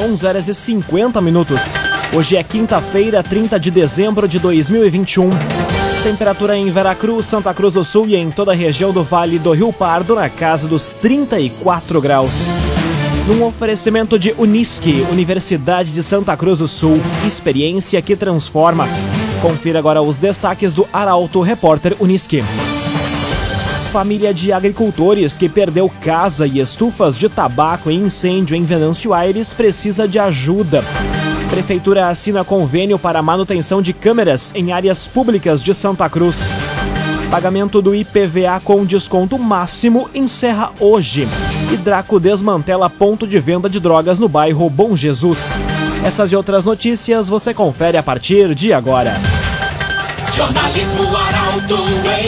11 horas e 50 minutos. Hoje é quinta-feira, 30 de dezembro de 2021. Temperatura em Veracruz, Santa Cruz do Sul e em toda a região do Vale do Rio Pardo na casa dos 34 graus. Num oferecimento de Unisque, Universidade de Santa Cruz do Sul, experiência que transforma. Confira agora os destaques do Arauto Repórter Unisque. Família de agricultores que perdeu casa e estufas de tabaco em incêndio em Venâncio Aires precisa de ajuda. Prefeitura assina convênio para manutenção de câmeras em áreas públicas de Santa Cruz. Pagamento do IPVA com desconto máximo encerra hoje. E Draco desmantela ponto de venda de drogas no bairro Bom Jesus. Essas e outras notícias você confere a partir de agora. Jornalismo Arauto em.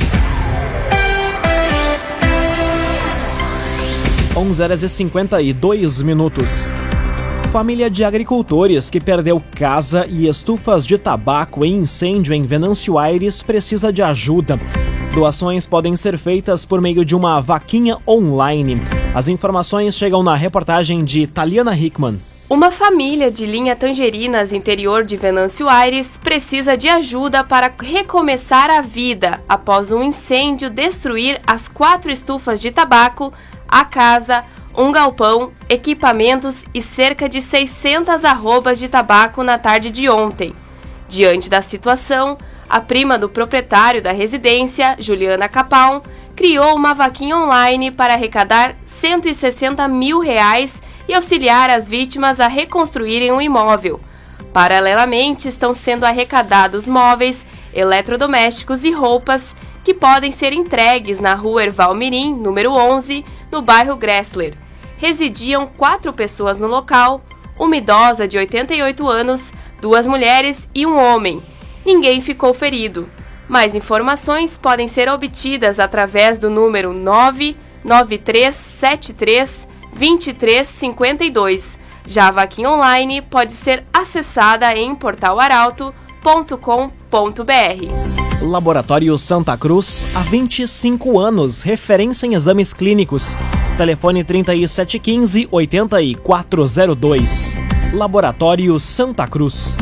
11 horas e 52 minutos. Família de agricultores que perdeu casa e estufas de tabaco em incêndio em Venâncio Aires precisa de ajuda. Doações podem ser feitas por meio de uma vaquinha online. As informações chegam na reportagem de Taliana Hickman. Uma família de linha Tangerinas, interior de Venâncio Aires, precisa de ajuda para recomeçar a vida após um incêndio destruir as quatro estufas de tabaco, a casa, um galpão, equipamentos e cerca de 600 arrobas de tabaco na tarde de ontem. Diante da situação, a prima do proprietário da residência, Juliana Capão, criou uma vaquinha online para arrecadar 160 mil reais e auxiliar as vítimas a reconstruírem o imóvel. Paralelamente, estão sendo arrecadados móveis, eletrodomésticos e roupas que podem ser entregues na rua Erval Mirim, número 11, no bairro Gressler. Residiam quatro pessoas no local, uma idosa de 88 anos, duas mulheres e um homem. Ninguém ficou ferido. Mais informações podem ser obtidas através do número 99373 2352. Já a vaquinha online pode ser acessada em portalaralto.com.br. Laboratório Santa Cruz, há 25 anos, referência em exames clínicos. Telefone 3715-8402. Laboratório Santa Cruz.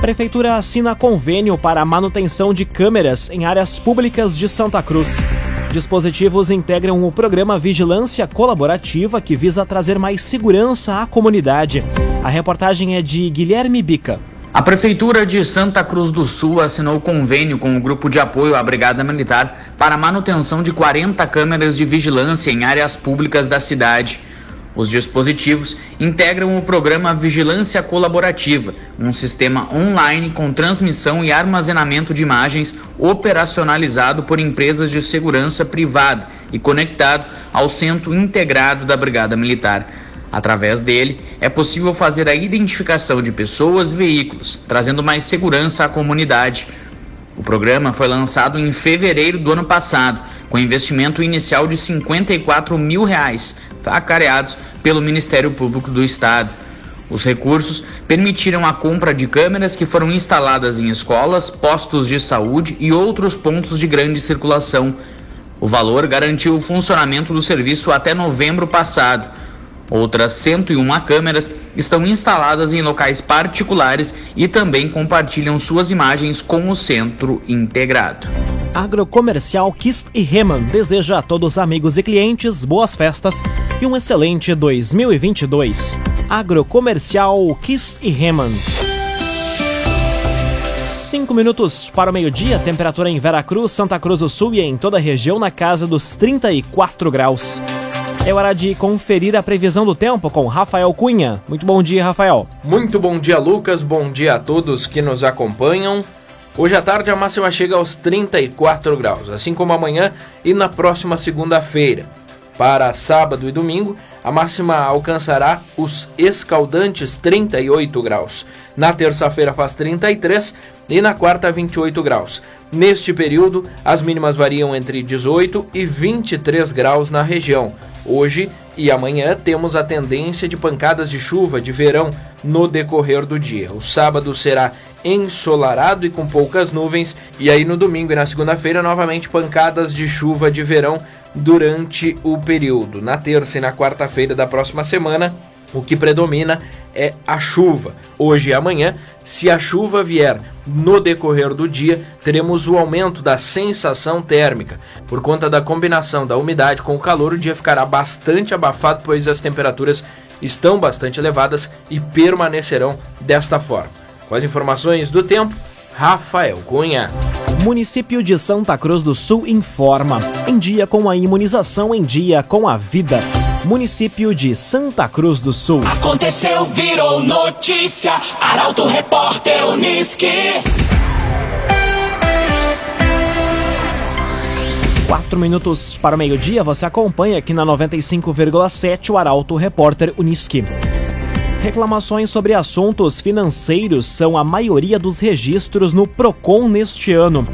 Prefeitura assina convênio para a manutenção de câmeras em áreas públicas de Santa Cruz. Dispositivos integram o programa Vigilância Colaborativa que visa trazer mais segurança à comunidade. A reportagem é de Guilherme Bica. A Prefeitura de Santa Cruz do Sul assinou convênio com o Grupo de Apoio à Brigada Militar para manutenção de 40 câmeras de vigilância em áreas públicas da cidade. Os dispositivos integram o programa Vigilância Colaborativa, um sistema online com transmissão e armazenamento de imagens operacionalizado por empresas de segurança privada e conectado ao Centro Integrado da Brigada Militar. Através dele, é possível fazer a identificação de pessoas e veículos, trazendo mais segurança à comunidade. O programa foi lançado em fevereiro do ano passado, com investimento inicial de 54 mil reais, acareados pelo Ministério Público do Estado. Os recursos permitiram a compra de câmeras que foram instaladas em escolas, postos de saúde e outros pontos de grande circulação. O valor garantiu o funcionamento do serviço até novembro passado. Outras 101 câmeras estão instaladas em locais particulares e também compartilham suas imagens com o centro integrado. Agrocomercial Kist e Reman deseja a todos os amigos e clientes boas festas e um excelente 2022. Agrocomercial Kist e Reman. Cinco minutos para o meio-dia, temperatura em Veracruz, Santa Cruz do Sul e em toda a região na casa dos 34 graus. É hora de conferir a previsão do tempo com Rafael Cunha. Muito bom dia, Rafael. Muito bom dia, Lucas. Bom dia a todos que nos acompanham. Hoje à tarde a máxima chega aos 34 graus, assim como amanhã e na próxima segunda-feira. Para sábado e domingo, a máxima alcançará os escaldantes 38 graus. Na terça-feira faz 33 e na quarta 28 graus. Neste período, as mínimas variam entre 18 e 23 graus na região. Hoje e amanhã temos a tendência de pancadas de chuva de verão no decorrer do dia. O sábado será ensolarado e com poucas nuvens, e aí no domingo e na segunda-feira novamente pancadas de chuva de verão durante o período. Na terça e na quarta-feira da próxima semana, o que predomina é a chuva. Hoje e amanhã, se a chuva vier no decorrer do dia, teremos o aumento da sensação térmica. Por conta da combinação da umidade com o calor, o dia ficará bastante abafado, pois as temperaturas estão bastante elevadas e permanecerão desta forma. Com as informações do tempo, Rafael Cunha. Município de Santa Cruz do Sul informa. Em dia com a imunização, em dia com a vida. Município de Santa Cruz do Sul. Aconteceu, virou notícia. Arauto Repórter Uniski. Quatro minutos para o meio-dia, você acompanha aqui na 95,7 o Arauto Repórter Uniski. Reclamações sobre assuntos financeiros são a maioria dos registros no PROCON neste ano.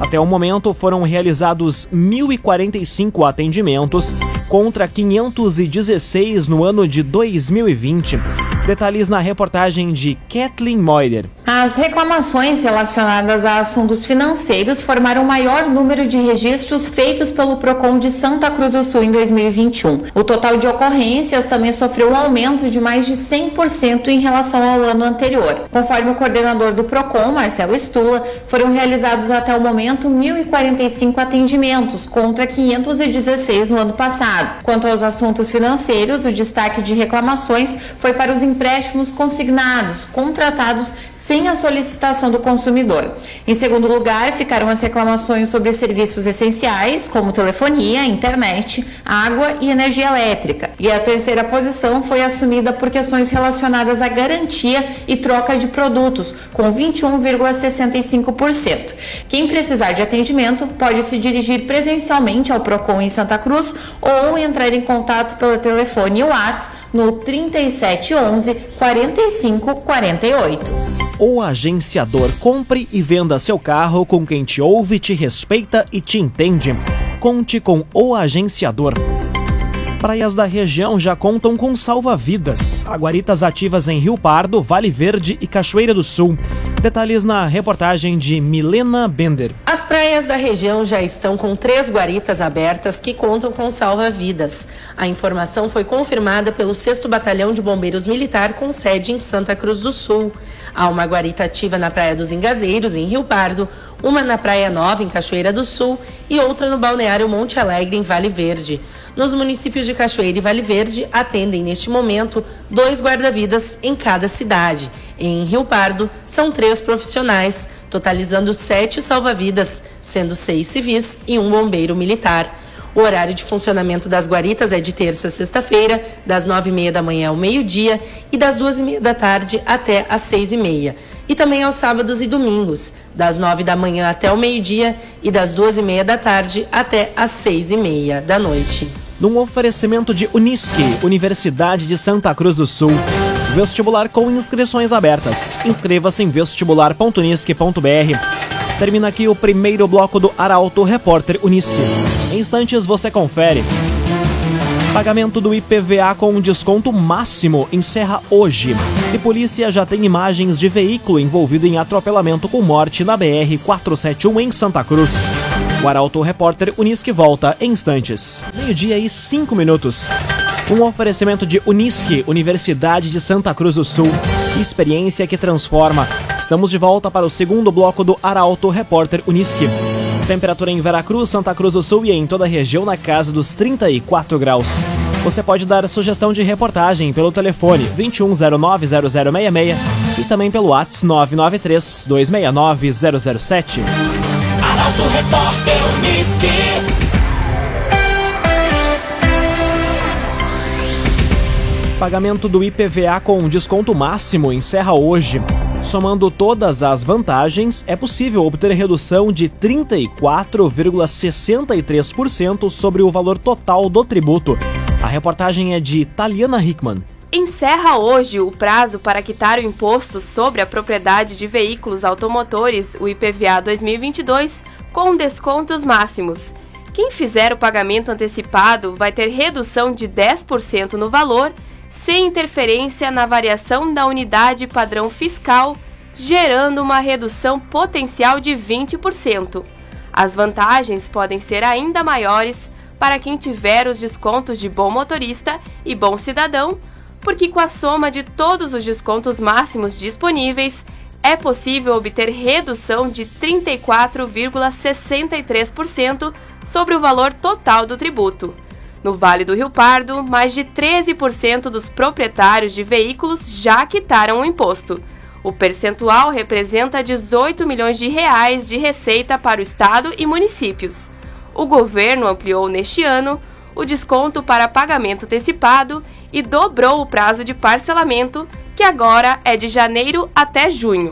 Até o momento foram realizados 1.045 atendimentos contra 516 no ano de 2020. Detalhes na reportagem de Kathleen Moider. As reclamações relacionadas a assuntos financeiros formaram o maior número de registros feitos pelo PROCON de Santa Cruz do Sul em 2021. O total de ocorrências também sofreu um aumento de mais de 100% em relação ao ano anterior. Conforme o coordenador do PROCON, Marcelo Estula, foram realizados até o momento 1.045 atendimentos, contra 516 no ano passado. Quanto aos assuntos financeiros, o destaque de reclamações foi para os empréstimos consignados, contratados sem a solicitação do consumidor. Em segundo lugar, ficaram as reclamações sobre serviços essenciais, como telefonia, internet, água e energia elétrica. E a terceira posição foi assumida por questões relacionadas à garantia e troca de produtos, com 21,65%. Quem precisar de atendimento pode se dirigir presencialmente ao Procon em Santa Cruz ou entrar em contato pelo telefone WhatsApp no 3711 4548. O agenciador compre e venda seu carro com quem te ouve, te respeita e te entende. Conte com o agenciador. Praias da região já contam com salva-vidas. Aguaritas ativas em Rio Pardo, Vale Verde e Cachoeira do Sul. Detalhes na reportagem de Milena Bender. As praias da região já estão com três guaritas abertas que contam com salva-vidas. A informação foi confirmada pelo 6 Batalhão de Bombeiros Militar com sede em Santa Cruz do Sul. Há uma guarita ativa na Praia dos Engazeiros, em Rio Pardo, uma na Praia Nova, em Cachoeira do Sul, e outra no Balneário Monte Alegre, em Vale Verde. Nos municípios de Cachoeira e Vale Verde, atendem neste momento dois guarda-vidas em cada cidade. Em Rio Pardo, são três profissionais, totalizando sete salva-vidas, sendo seis civis e um bombeiro militar. O horário de funcionamento das guaritas é de terça a sexta-feira, das nove e meia da manhã ao meio-dia e das duas e meia da tarde até às seis e meia. E também aos sábados e domingos, das nove da manhã até o meio-dia e das duas e meia da tarde até às seis e meia da noite. Num oferecimento de Unisque, Universidade de Santa Cruz do Sul. Vestibular com inscrições abertas. Inscreva-se em vestibular.unisque.br. Termina aqui o primeiro bloco do Arauto Repórter Unisque. Em instantes você confere. Pagamento do IPVA com um desconto máximo encerra hoje. E polícia já tem imagens de veículo envolvido em atropelamento com morte na BR 471 em Santa Cruz. O Arauto Repórter Unisque volta em instantes. Meio-dia e cinco minutos. Um oferecimento de Unisque, Universidade de Santa Cruz do Sul. Experiência que transforma. Estamos de volta para o segundo bloco do Arauto Repórter Unisque. Temperatura em Veracruz, Santa Cruz do Sul e em toda a região na casa dos 34 graus. Você pode dar sugestão de reportagem pelo telefone 2109-0066 e também pelo WhatsApp 993-269-007. Arauto Repórter Uniski. Pagamento do IPVA com desconto máximo encerra hoje. Somando todas as vantagens, é possível obter redução de 34,63% sobre o valor total do tributo. A reportagem é de Taliana Hickman. Encerra hoje o prazo para quitar o imposto sobre a propriedade de veículos automotores, o IPVA 2022, com descontos máximos. Quem fizer o pagamento antecipado vai ter redução de 10% no valor, sem interferência na variação da unidade padrão fiscal, gerando uma redução potencial de 20%. As vantagens podem ser ainda maiores para quem tiver os descontos de bom motorista e bom cidadão, porque com a soma de todos os descontos máximos disponíveis, é possível obter redução de 34,63% sobre o valor total do tributo. No Vale do Rio Pardo, mais de 13% dos proprietários de veículos já quitaram o imposto. O percentual representa 18 milhões de reais de receita para o estado e municípios. O governo ampliou neste ano o desconto para pagamento antecipado e dobrou o prazo de parcelamento, que agora é de janeiro até junho.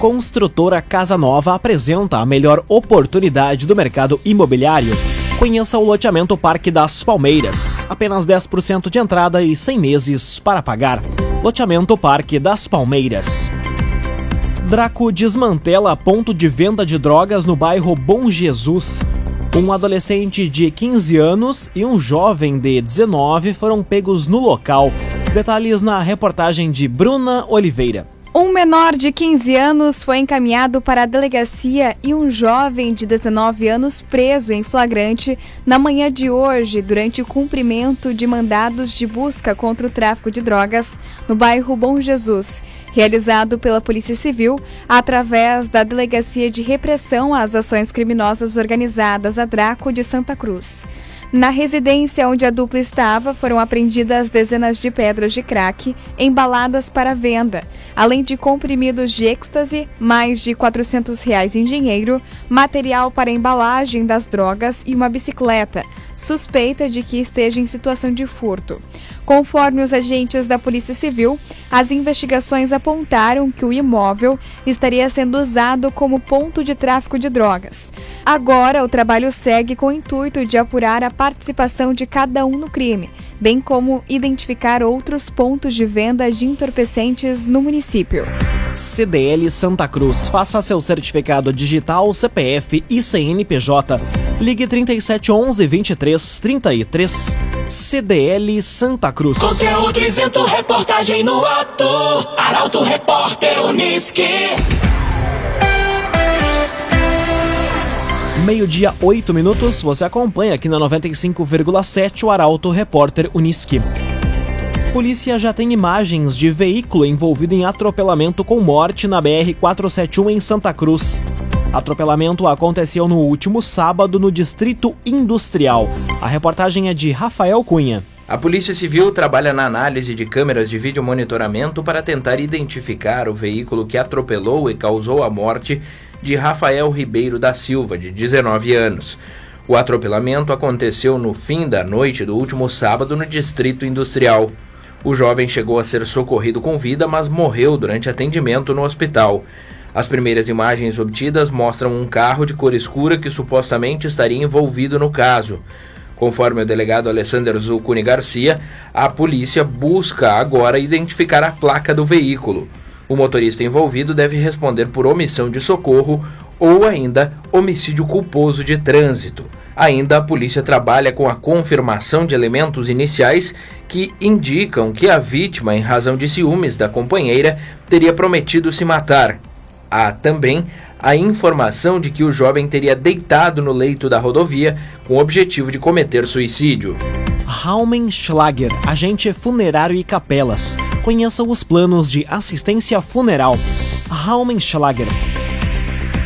Construtora Casa Nova apresenta a melhor oportunidade do mercado imobiliário. Conheça o loteamento Parque das Palmeiras. Apenas 10% de entrada e 100 meses para pagar. Loteamento Parque das Palmeiras. Draco desmantela ponto de venda de drogas no bairro Bom Jesus. Um adolescente de 15 anos e um jovem de 19 foram pegos no local. Detalhes na reportagem de Bruna Oliveira. Um menor de 15 anos foi encaminhado para a delegacia e um jovem de 19 anos preso em flagrante na manhã de hoje durante o cumprimento de mandados de busca contra o tráfico de drogas no bairro Bom Jesus, realizado pela Polícia Civil através da Delegacia de Repressão às Ações Criminosas Organizadas a Draco de Santa Cruz. Na residência onde a dupla estava, foram apreendidas dezenas de pedras de crack embaladas para venda, além de comprimidos de êxtase, mais de 400 reais em dinheiro, material para embalagem das drogas e uma bicicleta, suspeita de que esteja em situação de furto. Conforme os agentes da Polícia Civil, as investigações apontaram que o imóvel estaria sendo usado como ponto de tráfico de drogas. Agora, o trabalho segue com o intuito de apurar a participação de cada um no crime, bem como identificar outros pontos de venda de entorpecentes no município. CDL Santa Cruz. Faça seu certificado digital, CPF e CNPJ. Ligue 3711 2333. CDL Santa Cruz. Conteúdo isento, reportagem no ato. Arauto Repórter Uniski. Meio-dia, 8 minutos. Você acompanha aqui na 95,7 o Arauto Repórter Uniski. Polícia já tem imagens de veículo envolvido em atropelamento com morte na BR-471 em Santa Cruz. Atropelamento aconteceu no último sábado no Distrito Industrial. A reportagem é de Rafael Cunha. A Polícia Civil trabalha na análise de câmeras de vídeo monitoramento para tentar identificar o veículo que atropelou e causou a morte de Rafael Ribeiro da Silva, de 19 anos. O atropelamento aconteceu no fim da noite do último sábado no Distrito Industrial. O jovem chegou a ser socorrido com vida, mas morreu durante atendimento no hospital. As primeiras imagens obtidas mostram um carro de cor escura que supostamente estaria envolvido no caso. Conforme o delegado Alessandro Zucuni Garcia, a polícia busca agora identificar a placa do veículo. O motorista envolvido deve responder por omissão de socorro ou ainda homicídio culposo de trânsito. Ainda a polícia trabalha com a confirmação de elementos iniciais que indicam que a vítima, em razão de ciúmes da companheira, teria prometido se matar. Há também a informação de que o jovem teria deitado no leito da rodovia com o objetivo de cometer suicídio. Raumenschlager, agente funerário e capelas. Conheça os planos de assistência funeral. Raumenschlager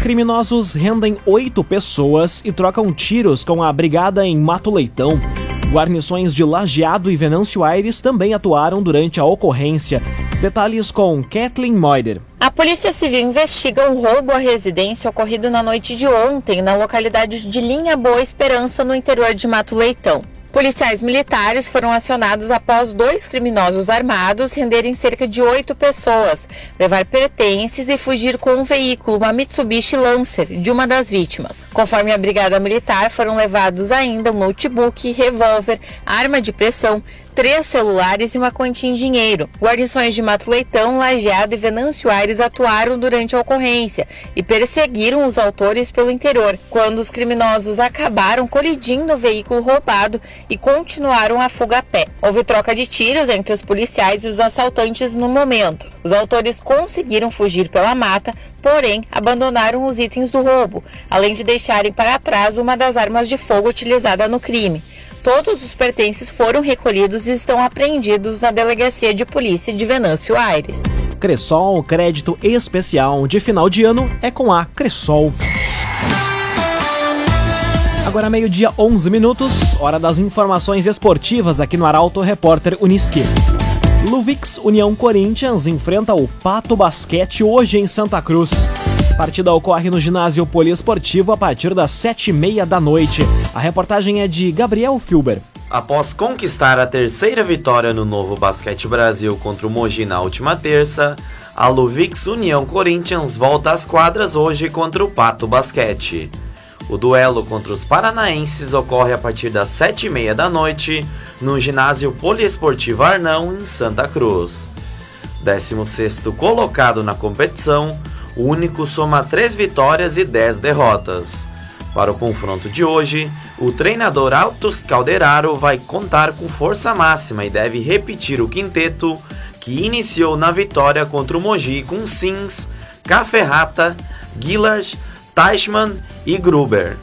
Criminosos rendem oito pessoas e trocam tiros com a brigada em Mato Leitão. Guarnições de Lajeado e Venâncio Aires também atuaram durante a ocorrência. Detalhes com Kathleen Moider. A Polícia Civil investiga um roubo à residência ocorrido na noite de ontem na localidade de Linha Boa Esperança, no interior de Mato Leitão. Policiais militares foram acionados após dois criminosos armados renderem cerca de oito pessoas, levar pertences e fugir com um veículo, uma Mitsubishi Lancer, de uma das vítimas. Conforme a Brigada Militar, foram levados ainda um notebook, revólver, arma de pressão, três celulares e uma quantia em dinheiro. Guarnições de Mato Leitão, Lajeado e Venâncio Aires atuaram durante a ocorrência e perseguiram os autores pelo interior, quando os criminosos acabaram colidindo o veículo roubado e continuaram a fuga a pé. Houve troca de tiros entre os policiais e os assaltantes no momento. Os autores conseguiram fugir pela mata, porém abandonaram os itens do roubo, além de deixarem para trás uma das armas de fogo utilizada no crime. Todos os pertences foram recolhidos e estão apreendidos na Delegacia de Polícia de Venâncio Aires. Cressol, crédito especial de final de ano é com a Cressol. Agora meio-dia, 11 minutos, hora das informações esportivas aqui no Arauto Repórter Uniski. Luvix União Corinthians enfrenta o Pato Basquete hoje em Santa Cruz. Partida ocorre no ginásio poliesportivo a partir das sete e meia da noite. A reportagem é de Gabriel Filber. Após conquistar a terceira vitória no novo Basquete Brasil contra o Mogi na última terça, a Luvix União Corinthians volta às quadras hoje contra o Pato Basquete. O duelo contra os paranaenses ocorre a partir das sete e meia da noite no ginásio poliesportivo Arnão, em Santa Cruz. 16º colocado na competição, o único soma 3 vitórias e 10 derrotas. Para o confronto de hoje, o treinador Altos Calderaro vai contar com força máxima e deve repetir o quinteto que iniciou na vitória contra o Mogi com Sims, Caferrata, Gillard, Teichmann e Gruber.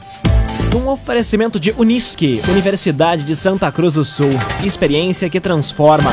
Um oferecimento de Unisque, Universidade de Santa Cruz do Sul. Experiência que transforma.